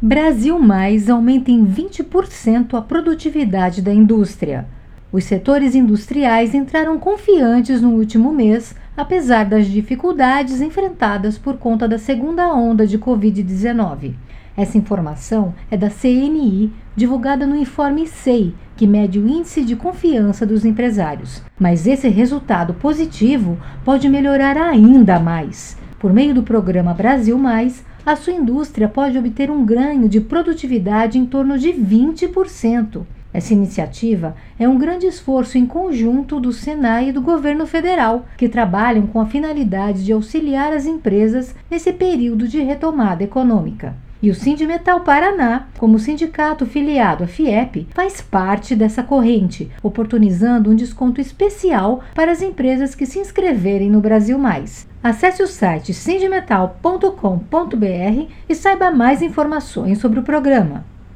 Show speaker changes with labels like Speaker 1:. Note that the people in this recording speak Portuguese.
Speaker 1: Brasil Mais aumenta em 20% a produtividade da indústria. Os setores industriais entraram confiantes no último mês, apesar das dificuldades enfrentadas por conta da segunda onda de Covid-19. Essa informação é da CNI, divulgada no informe SEI, que mede o índice de confiança dos empresários. Mas esse resultado positivo pode melhorar ainda mais. Por meio do programa Brasil Mais, a sua indústria pode obter um ganho de produtividade em torno de 20%. Essa iniciativa é um grande esforço em conjunto do Senai e do governo federal, que trabalham com a finalidade de auxiliar as empresas nesse período de retomada econômica. E o Sindimetal Paraná, como sindicato filiado à FIEP, faz parte dessa corrente, oportunizando um desconto especial para as empresas que se inscreverem no Brasil Mais. Acesse o site sindimetal.com.br e saiba mais informações sobre o programa.